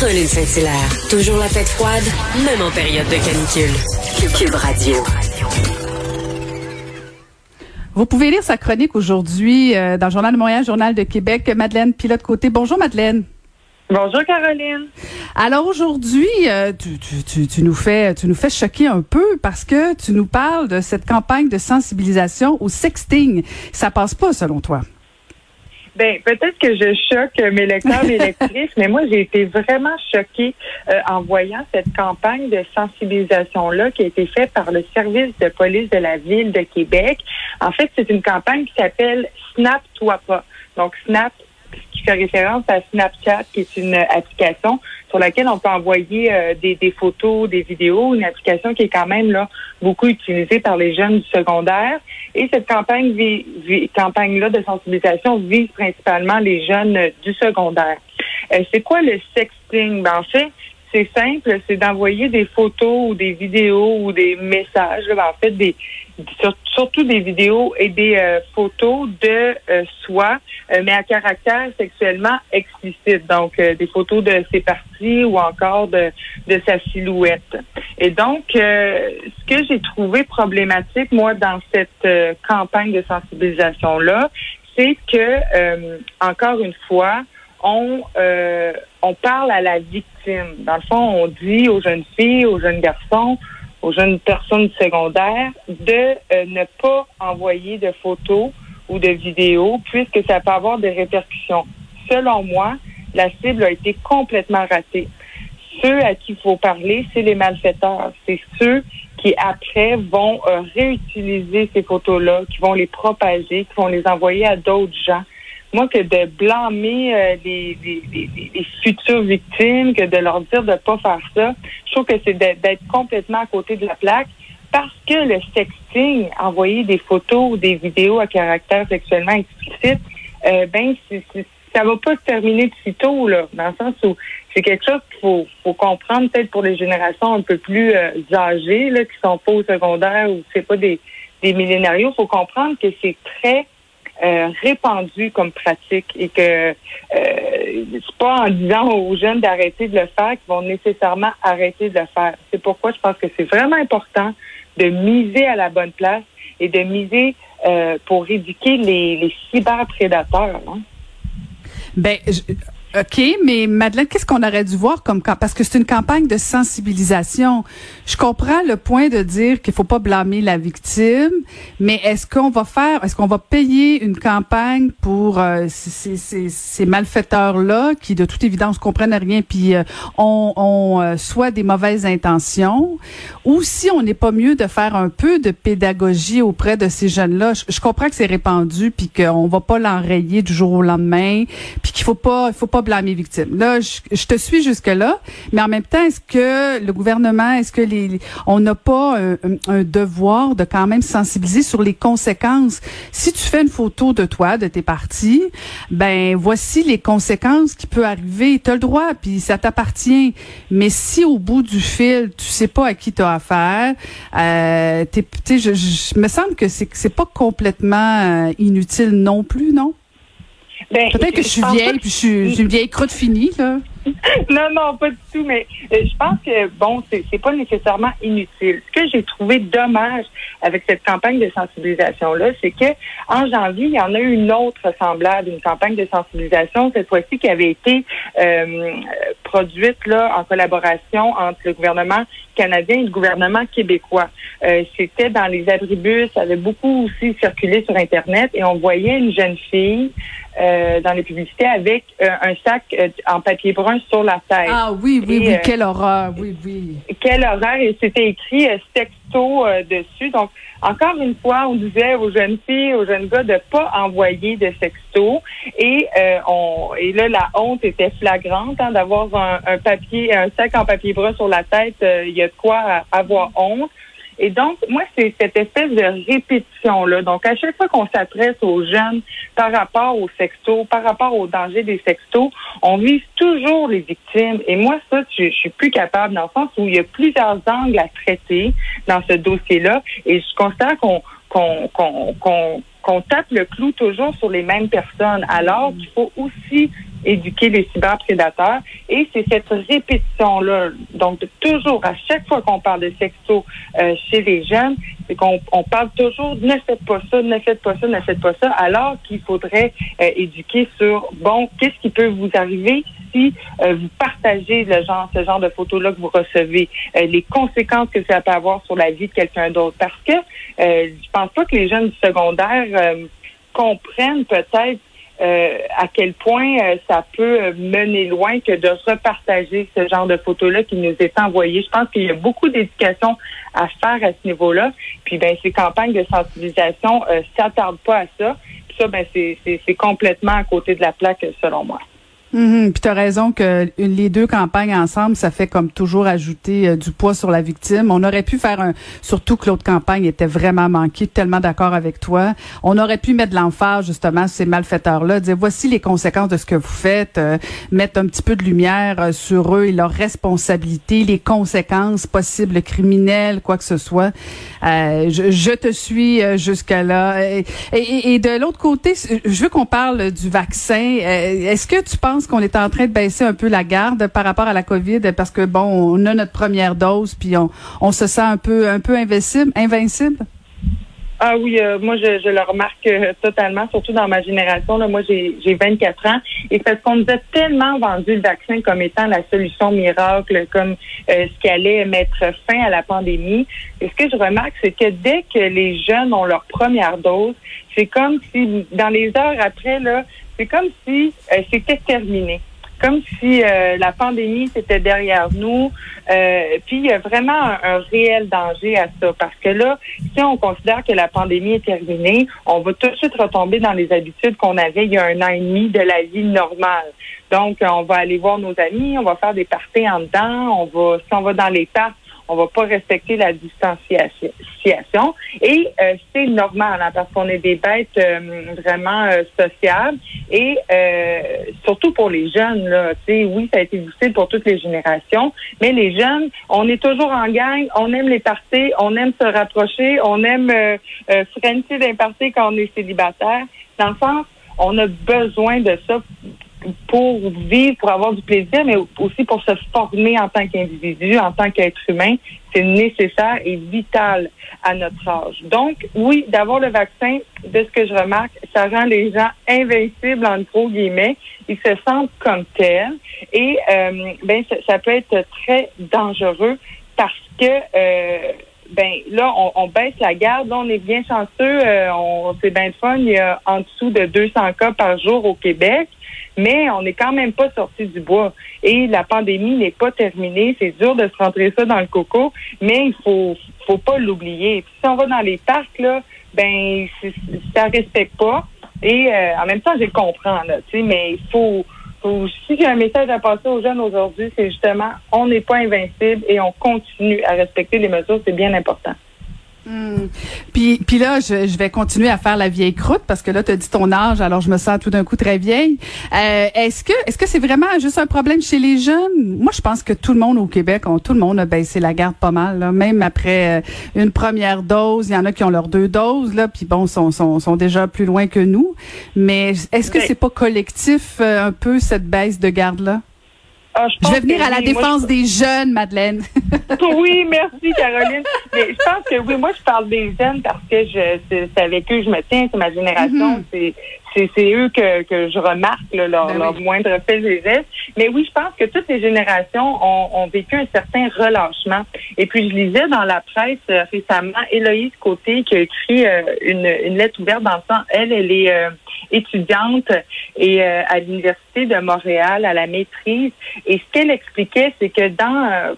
Caroline Saint-Hilaire. Toujours la tête froide, même en période de canicule. Cube Radio. Vous pouvez lire sa chronique aujourd'hui euh, dans le Journal de Montréal, Journal de Québec. Madeleine Pilote-Côté. Bonjour, Madeleine. Bonjour Caroline. Alors aujourd'hui, euh, tu, tu, tu, tu, nous fais tu nous fais choquer un peu parce que tu nous parles de cette campagne de sensibilisation au sexting. Ça passe pas selon toi? Ben peut-être que je choque mes lecteurs et lectrices, mais moi j'ai été vraiment choquée euh, en voyant cette campagne de sensibilisation là qui a été faite par le service de police de la ville de Québec. En fait, c'est une campagne qui s'appelle Snap toi pas. Donc Snap qui fait référence à Snapchat, qui est une application sur laquelle on peut envoyer euh, des, photos, des vidéos, une application qui est quand même là beaucoup utilisée par les jeunes du secondaire. Et cette campagne, campagne-là de sensibilisation vise principalement les jeunes du secondaire. Euh, c'est quoi le sexting? Ben, en fait, c'est simple, c'est d'envoyer des photos ou des vidéos ou des messages, ben, en fait, des, surtout des vidéos et des euh, photos de euh, soi, euh, mais à caractère sexuellement explicite. Donc, des photos de ses parties ou encore de, de sa silhouette. Et donc, ce que j'ai trouvé problématique, moi, dans cette campagne de sensibilisation-là, c'est que, encore une fois, on, on parle à la victime. Dans le fond, on dit aux jeunes filles, aux jeunes garçons, aux jeunes personnes secondaires de euh, ne pas envoyer de photos ou de vidéos puisque ça peut avoir des répercussions. Selon moi, la cible a été complètement ratée. Ceux à qui il faut parler, c'est les malfaiteurs. C'est ceux qui, après, vont euh, réutiliser ces photos-là, qui vont les propager, qui vont les envoyer à d'autres gens moi, que de blâmer euh, les, futures victimes, que de leur dire de pas faire ça, je trouve que c'est d'être complètement à côté de la plaque. Parce que le sexting, envoyer des photos ou des vidéos à caractère sexuellement explicite, euh, ben, c ça va pas se terminer de sitôt, là, dans le sens où c'est quelque chose qu'il faut, faut comprendre peut-être pour les générations un peu plus euh, âgées, là, qui sont pas au secondaire ou c'est pas des, des millénarios. Il faut comprendre que c'est très euh, répandu comme pratique et que euh, c'est pas en disant aux jeunes d'arrêter de le faire qu'ils vont nécessairement arrêter de le faire. C'est pourquoi je pense que c'est vraiment important de miser à la bonne place et de miser euh, pour éduquer les, les cyberprédateurs. Hein. Ben, je, OK, mais Madeleine, qu'est-ce qu'on aurait dû voir comme parce que c'est une campagne de sensibilisation. Je comprends le point de dire qu'il faut pas blâmer la victime, mais est-ce qu'on va faire, est-ce qu'on va payer une campagne pour euh, ces, ces, ces malfaiteurs-là qui, de toute évidence, comprennent rien puis euh, ont, euh, soit des mauvaises intentions, ou si on n'est pas mieux de faire un peu de pédagogie auprès de ces jeunes-là? Je, comprends que c'est répandu puis qu'on va pas l'enrayer du jour au lendemain, puis qu'il faut pas, il faut pas blâmer les victimes. Là, je, te suis jusque-là, mais en même temps, est-ce que le gouvernement, est-ce que les, on n'a pas un, devoir de quand même sensibiliser sur les conséquences? Si tu fais une photo de toi, de tes parties, ben voici les conséquences qui peuvent arriver. Tu as le droit, puis ça t'appartient. Mais si au bout du fil, tu sais pas à qui tu as affaire, euh, je, je, me semble que c'est c'est pas complètement euh, inutile non plus, non? Ben, Peut-être que je suis vieille, puis je suis, une vieille croûte finie, là. non, non, pas du tout, mais euh, je pense que, bon, c'est pas nécessairement inutile. Ce que j'ai trouvé dommage avec cette campagne de sensibilisation-là, c'est que en janvier, il y en a eu une autre semblable, une campagne de sensibilisation, cette fois-ci qui avait été euh, produite là en collaboration entre le gouvernement canadien et le gouvernement québécois. Euh, C'était dans les abribus, ça avait beaucoup aussi circulé sur Internet et on voyait une jeune fille euh, dans les publicités avec euh, un sac euh, en papier brun sur la tête. Ah oui, oui, oui, quelle horreur, oui, oui. Quelle horreur, et c'était écrit sexto dessus. Donc, encore une fois, on disait aux jeunes filles, aux jeunes gars de pas envoyer de sexto. Et on et là, la honte était flagrante hein, d'avoir un, un, papier, un sac en papier brun sur la tête. Il y a de quoi avoir honte. Et donc, moi, c'est cette espèce de répétition-là. Donc, à chaque fois qu'on s'adresse aux jeunes par rapport aux sextos, par rapport au danger des sextos, on vise toujours les victimes. Et moi, ça, je, suis plus capable dans le sens où il y a plusieurs angles à traiter dans ce dossier-là. Et je constate qu'on qu'on qu'on qu'on tape le clou toujours sur les mêmes personnes, alors qu'il faut aussi éduquer les cyberprédateurs. Et c'est cette répétition-là, donc toujours, à chaque fois qu'on parle de sexo euh, chez les jeunes, c'est qu'on on parle toujours ne faites pas ça, ne faites pas ça, ne faites pas ça, alors qu'il faudrait euh, éduquer sur, bon, qu'est-ce qui peut vous arriver si euh, vous partagez le genre, ce genre de photos-là que vous recevez, les conséquences que ça peut avoir sur la vie de quelqu'un d'autre. Parce que je pense pas que les jeunes du secondaire comprennent peut-être euh, à quel point euh, ça peut mener loin que de repartager ce genre de photos-là qui nous est envoyé. Je pense qu'il y a beaucoup d'éducation à faire à ce niveau-là. Puis ben ces campagnes de sensibilisation euh, s'attardent pas à ça. Puis ça, ben c'est complètement à côté de la plaque selon moi. Mm Puis tu as raison que les deux campagnes ensemble, ça fait comme toujours ajouter euh, du poids sur la victime. On aurait pu faire un surtout que l'autre campagne était vraiment manquée, tellement d'accord avec toi. On aurait pu mettre de l'emphase justement sur ces malfaiteurs-là, dire voici les conséquences de ce que vous faites, euh, mettre un petit peu de lumière euh, sur eux et leurs responsabilités, les conséquences possibles criminelles, quoi que ce soit. Je, je, te suis jusqu'à là. Et, et, et de l'autre côté, je veux qu'on parle du vaccin. Est-ce que tu penses qu'on est en train de baisser un peu la garde par rapport à la COVID parce que bon, on a notre première dose puis on, on se sent un peu un peu invincible, invincible? Ah oui, euh, moi je, je, le remarque euh, totalement, surtout dans ma génération. Là, moi j'ai 24 ans et parce qu'on nous a tellement vendu le vaccin comme étant la solution miracle, comme euh, ce qui allait mettre fin à la pandémie. Et ce que je remarque, c'est que dès que les jeunes ont leur première dose, c'est comme si dans les heures après là, c'est comme si euh, c'était terminé. Comme si euh, la pandémie c'était derrière nous. Euh, puis il y a vraiment un, réel danger à ça. Parce que là, si on considère que la pandémie est terminée, on va tout de suite retomber dans les habitudes qu'on avait il y a un an et demi de la vie normale. Donc, on va aller voir nos amis, on va faire des parties en dedans, on va, si on va dans les parcs, on va pas respecter la distanciation. Et euh, c'est normal hein, parce qu'on est des bêtes euh, vraiment euh, sociales et surtout pour les jeunes là. Oui, ça a été difficile pour toutes les générations, mais les jeunes, on est toujours en gang, on aime les parties, on aime se rapprocher, on aime euh, frencher d'un party quand on est célibataire. Dans le sens, on a besoin de ça pour vivre, pour avoir du plaisir, mais aussi pour se former en tant qu'individu, en tant qu'être humain. C'est nécessaire et vital à notre âge. Donc, oui, d'avoir le vaccin, de ce que je remarque, ça rend les gens invincibles, en gros guillemets. Ils se sentent comme tels. Et euh, ben, ça, peut être très dangereux parce que... Euh, ben là, on, baisse la garde. On est bien chanceux. Euh, on, c'est bien fun. Il y a en dessous de 200 cas par jour au Québec mais on n'est quand même pas sorti du bois. Et la pandémie n'est pas terminée. C'est dur de se rentrer ça dans le coco, mais il faut faut pas l'oublier. Si on va dans les parcs, là, ben ça respecte pas. Et euh, en même temps, je comprends, là, mais il faut, faut si j'ai un message à passer aux jeunes aujourd'hui, c'est justement on n'est pas invincible et on continue à respecter les mesures, c'est bien important. Hmm. Puis, puis là, je, je, vais continuer à faire la vieille croûte parce que là, tu as dit ton âge, alors je me sens tout d'un coup très vieille. Euh, est-ce que est-ce que c'est vraiment juste un problème chez les jeunes? Moi, je pense que tout le monde au Québec, tout le monde a baissé la garde pas mal. Là. Même après euh, une première dose, il y en a qui ont leurs deux doses, là, puis bon, sont, sont, sont déjà plus loin que nous. Mais est-ce que c'est pas collectif euh, un peu cette baisse de garde-là? Ah, je, vais venir à la défense des jeunes, Madeleine. oui, merci, Caroline. Mais je pense que oui, moi, je parle des jeunes parce que je c'est avec eux que je me tiens, c'est ma génération. Mm-hmm. C'est c'est eux que, que je remarque leur, ben leur moindre fait et gestes. Mais oui, je pense que toutes les générations ont, ont, vécu un certain relâchement. Et puis, je lisais dans la presse euh, récemment Héloïse Côté qui a écrit euh, une, une lettre ouverte dans le sens, elle, elle est euh, étudiante et à l'Université de Montréal à la maîtrise. Et ce qu'elle expliquait, c'est que dans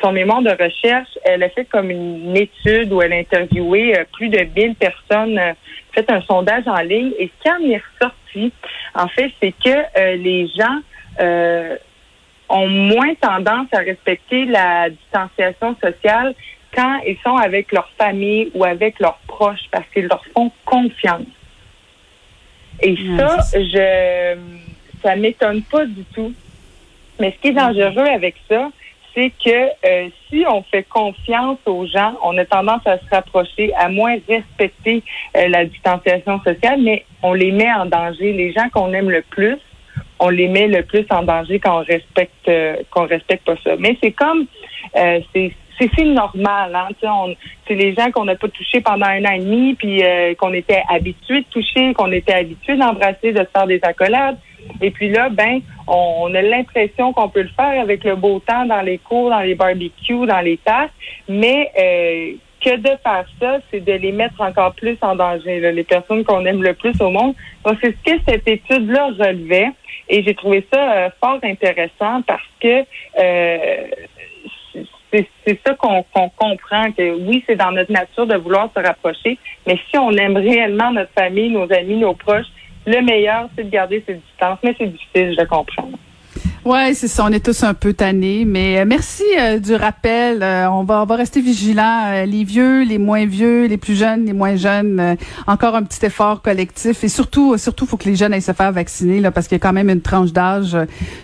son mémoire de recherche, elle a fait comme une étude où elle a interviewé plus de 1000 personnes fait un sondage en ligne et ce qui en est ressorti, en fait, c'est que euh, les gens euh, ont moins tendance à respecter la distanciation sociale quand ils sont avec leur famille ou avec leurs proches parce qu'ils leur font confiance. Et ça, je ça m'étonne pas du tout. Mais ce qui est dangereux avec ça, c'est que euh, si on fait confiance aux gens, on a tendance à se rapprocher, à moins respecter euh, la distanciation sociale, mais on les met en danger. Les gens qu'on aime le plus, on les met le plus en danger quand on respecte qu'on respecte pas ça. Mais c'est comme c'est normal. Hein? C'est les gens qu'on n'a pas touchés pendant un an et demi, puis euh, qu'on était habitués de toucher, qu'on était habitués d'embrasser, de se faire des accolades. Et puis là, ben, on, a l'impression qu'on peut le faire avec le beau temps dans les cours, dans les barbecues, dans les tasses, mais euh, que de faire ça, c'est de les mettre encore plus en danger, les personnes qu'on aime le plus au monde. Donc, c'est ce que cette étude-là relevait. Et j'ai trouvé ça euh, fort intéressant parce que c'est ça qu'on comprend, que oui, c'est dans notre nature de vouloir se rapprocher, mais si on aime réellement notre famille, nos amis, nos proches, le meilleur, c'est de garder ses distances, mais c'est difficile, je comprends. Ouais, c'est ça. On est tous un peu tannés, mais euh, merci euh, du rappel. Euh, on va on va rester vigilants. les vieux, les moins vieux, les plus jeunes, les moins jeunes. encore un petit effort collectif et surtout surtout faut que les jeunes aillent se faire vacciner là parce qu'il y a quand même une tranche d'âge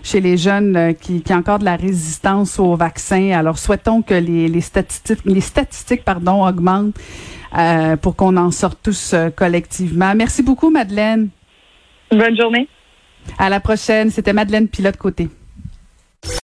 chez les jeunes qui qui a encore de la résistance au vaccin. Alors souhaitons que les les statistiques les statistiques pardon augmentent pour qu'on en sorte tous collectivement. Merci beaucoup Madeleine. Bonne journée. À la prochaine. C'était Madeleine Pilote Côté.